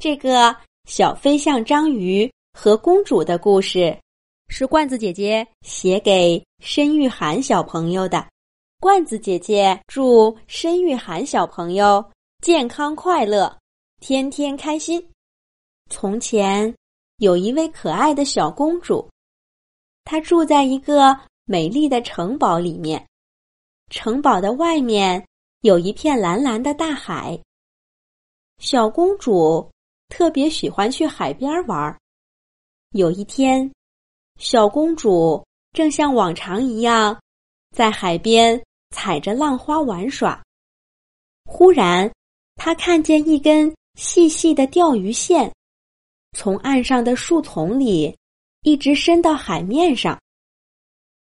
这个小飞象章鱼和公主的故事，是罐子姐姐写给申玉涵小朋友的。罐子姐姐祝申玉涵小朋友健康快乐，天天开心。从前有一位可爱的小公主，她住在一个美丽的城堡里面。城堡的外面有一片蓝蓝的大海。小公主。特别喜欢去海边玩。有一天，小公主正像往常一样在海边踩着浪花玩耍。忽然，她看见一根细细的钓鱼线从岸上的树丛里一直伸到海面上。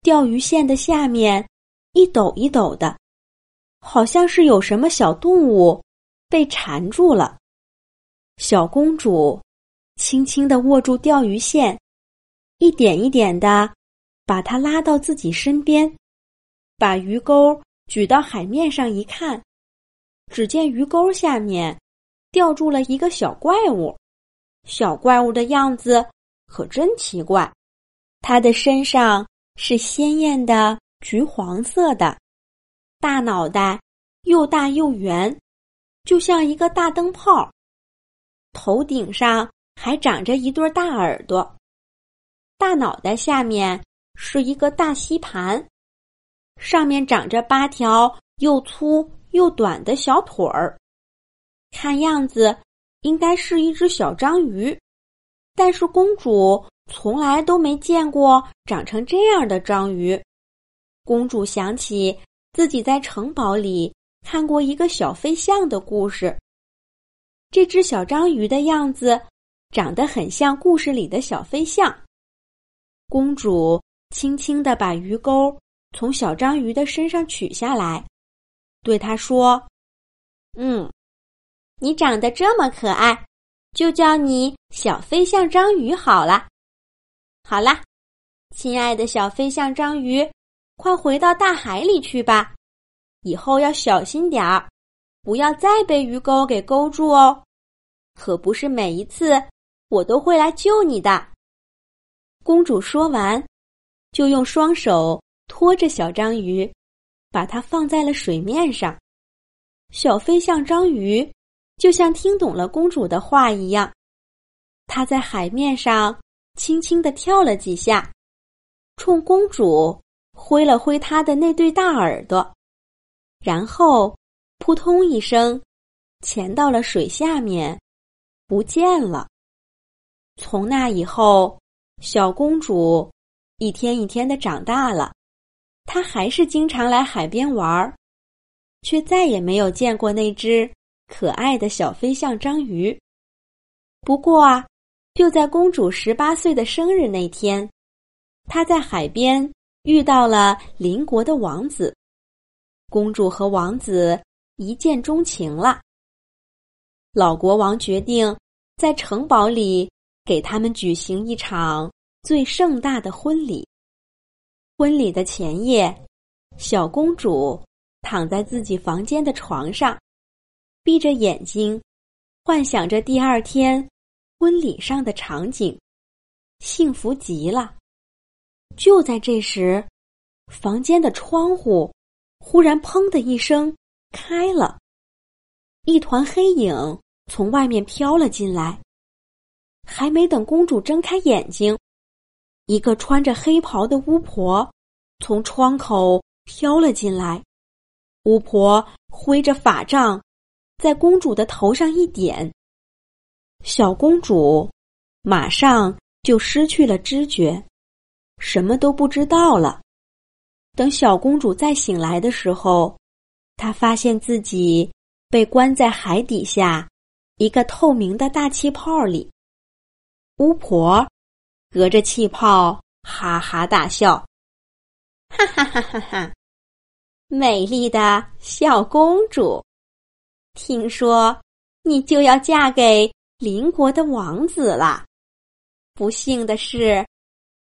钓鱼线的下面一抖一抖的，好像是有什么小动物被缠住了。小公主轻轻的握住钓鱼线，一点一点的把它拉到自己身边，把鱼钩举到海面上一看，只见鱼钩下面吊住了一个小怪物。小怪物的样子可真奇怪，它的身上是鲜艳的橘黄色的，大脑袋又大又圆，就像一个大灯泡。头顶上还长着一对大耳朵，大脑袋下面是一个大吸盘，上面长着八条又粗又短的小腿儿，看样子应该是一只小章鱼。但是公主从来都没见过长成这样的章鱼。公主想起自己在城堡里看过一个小飞象的故事。这只小章鱼的样子长得很像故事里的小飞象。公主轻轻的把鱼钩从小章鱼的身上取下来，对他说：“嗯，你长得这么可爱，就叫你小飞象章鱼好了。好啦，亲爱的小飞象章鱼，快回到大海里去吧，以后要小心点儿。”不要再被鱼钩给勾住哦！可不是每一次我都会来救你的。公主说完，就用双手托着小章鱼，把它放在了水面上。小飞象章鱼就像听懂了公主的话一样，它在海面上轻轻的跳了几下，冲公主挥了挥它的那对大耳朵，然后。扑通一声，潜到了水下面，不见了。从那以后，小公主一天一天的长大了。她还是经常来海边玩儿，却再也没有见过那只可爱的小飞象章鱼。不过啊，就在公主十八岁的生日那天，她在海边遇到了邻国的王子。公主和王子。一见钟情了。老国王决定在城堡里给他们举行一场最盛大的婚礼。婚礼的前夜，小公主躺在自己房间的床上，闭着眼睛，幻想着第二天婚礼上的场景，幸福极了。就在这时，房间的窗户忽然“砰”的一声。开了，一团黑影从外面飘了进来。还没等公主睁开眼睛，一个穿着黑袍的巫婆从窗口飘了进来。巫婆挥着法杖，在公主的头上一点，小公主马上就失去了知觉，什么都不知道了。等小公主再醒来的时候。他发现自己被关在海底下一个透明的大气泡里，巫婆隔着气泡哈哈大笑，哈哈哈哈哈！美丽的小公主，听说你就要嫁给邻国的王子了。不幸的是，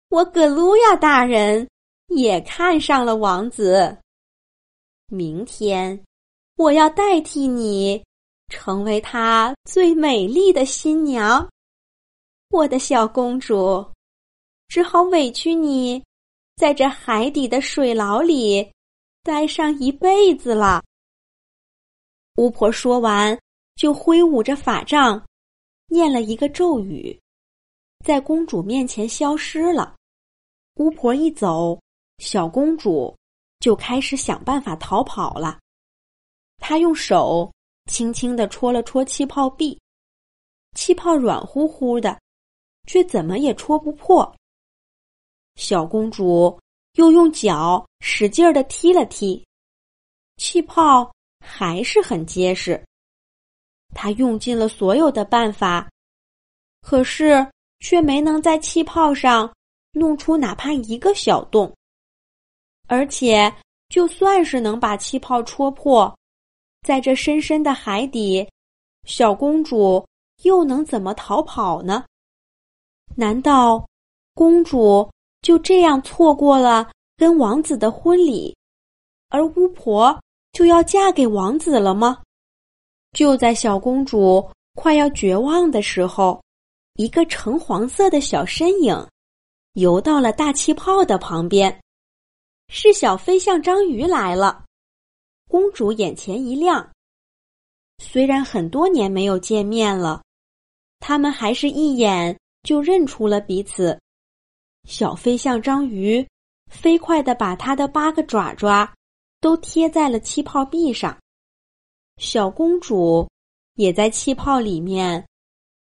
我葛鲁亚大人也看上了王子。明天，我要代替你成为他最美丽的新娘。我的小公主，只好委屈你，在这海底的水牢里待上一辈子了。巫婆说完，就挥舞着法杖，念了一个咒语，在公主面前消失了。巫婆一走，小公主就开始想办法逃跑了。她用手轻轻的戳了戳气泡壁，气泡软乎乎的，却怎么也戳不破。小公主又用脚使劲的踢了踢，气泡还是很结实。她用尽了所有的办法，可是却没能在气泡上。弄出哪怕一个小洞，而且就算是能把气泡戳破，在这深深的海底，小公主又能怎么逃跑呢？难道公主就这样错过了跟王子的婚礼，而巫婆就要嫁给王子了吗？就在小公主快要绝望的时候，一个橙黄色的小身影。游到了大气泡的旁边，是小飞象章鱼来了。公主眼前一亮。虽然很多年没有见面了，他们还是一眼就认出了彼此。小飞象章鱼飞快的把它的八个爪爪都贴在了气泡壁上，小公主也在气泡里面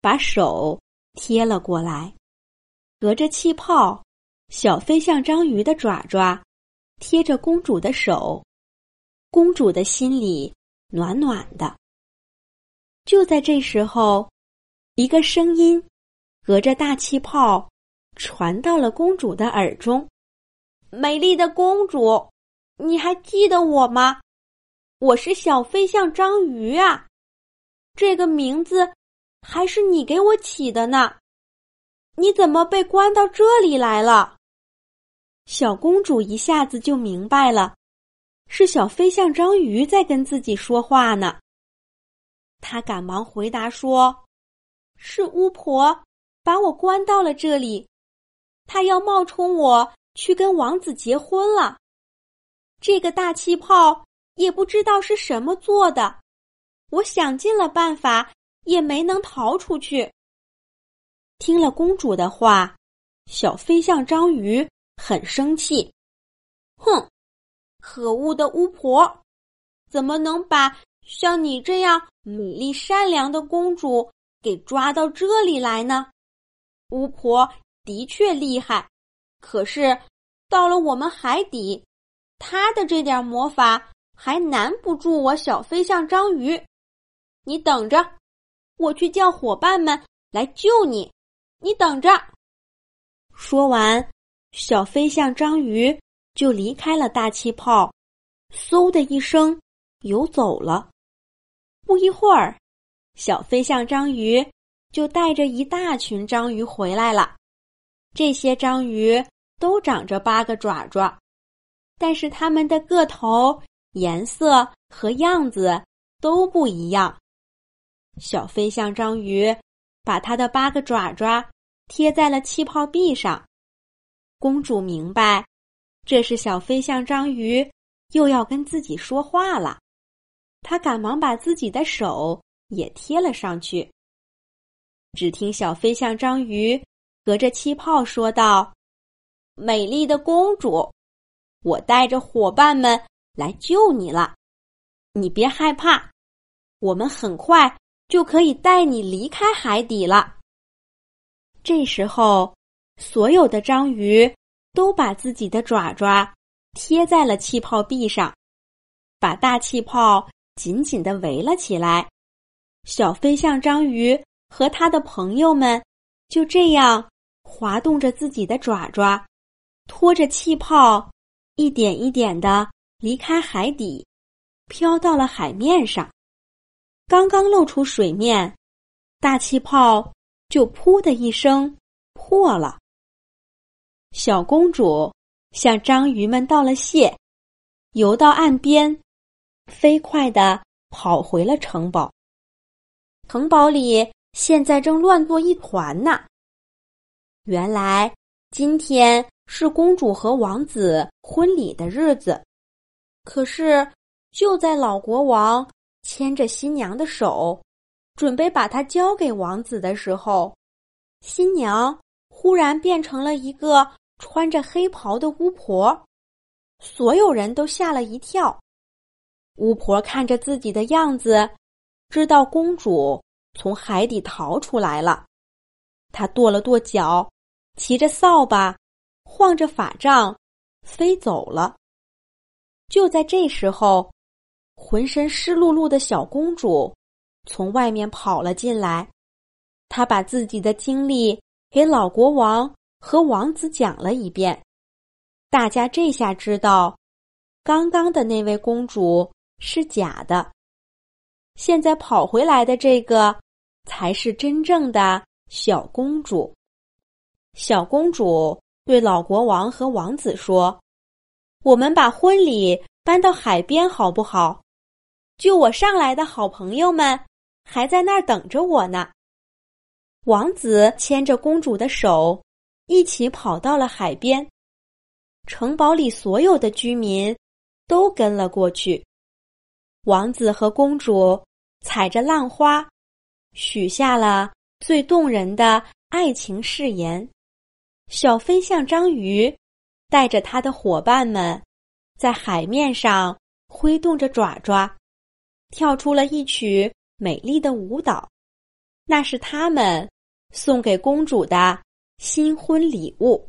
把手贴了过来。隔着气泡，小飞象章鱼的爪爪贴着公主的手，公主的心里暖暖的。就在这时候，一个声音隔着大气泡传到了公主的耳中：“美丽的公主，你还记得我吗？我是小飞象章鱼啊，这个名字还是你给我起的呢。”你怎么被关到这里来了？小公主一下子就明白了，是小飞象章鱼在跟自己说话呢。她赶忙回答说：“是巫婆把我关到了这里，她要冒充我去跟王子结婚了。这个大气泡也不知道是什么做的，我想尽了办法也没能逃出去。”听了公主的话，小飞象章鱼很生气。哼，可恶的巫婆，怎么能把像你这样美丽善良的公主给抓到这里来呢？巫婆的确厉害，可是到了我们海底，她的这点魔法还难不住我小飞象章鱼。你等着，我去叫伙伴们来救你。你等着！说完，小飞象章鱼就离开了大气泡，嗖的一声游走了。不一会儿，小飞象章鱼就带着一大群章鱼回来了。这些章鱼都长着八个爪爪，但是它们的个头、颜色和样子都不一样。小飞象章鱼。把它的八个爪爪贴在了气泡壁上，公主明白，这是小飞象章鱼又要跟自己说话了。她赶忙把自己的手也贴了上去。只听小飞象章鱼隔着气泡说道：“美丽的公主，我带着伙伴们来救你了，你别害怕，我们很快。”就可以带你离开海底了。这时候，所有的章鱼都把自己的爪爪贴在了气泡壁上，把大气泡紧紧的围了起来。小飞象章鱼和他的朋友们就这样滑动着自己的爪爪，拖着气泡，一点一点的离开海底，飘到了海面上。刚刚露出水面，大气泡就“噗”的一声破了。小公主向章鱼们道了谢，游到岸边，飞快的跑回了城堡。城堡里现在正乱作一团呢。原来今天是公主和王子婚礼的日子，可是就在老国王牵着新娘的手，准备把她交给王子的时候，新娘忽然变成了一个穿着黑袍的巫婆，所有人都吓了一跳。巫婆看着自己的样子，知道公主从海底逃出来了。她跺了跺脚，骑着扫把，晃着法杖，飞走了。就在这时候，浑身湿漉漉的小公主从外面跑了进来。她把自己的经历给老国王和王子讲了一遍。大家这下知道，刚刚的那位公主。是假的，现在跑回来的这个才是真正的小公主。小公主对老国王和王子说：“我们把婚礼搬到海边好不好？就我上来的好朋友们还在那儿等着我呢。”王子牵着公主的手，一起跑到了海边。城堡里所有的居民都跟了过去。王子和公主踩着浪花，许下了最动人的爱情誓言。小飞象章鱼带着他的伙伴们，在海面上挥动着爪爪，跳出了一曲美丽的舞蹈。那是他们送给公主的新婚礼物。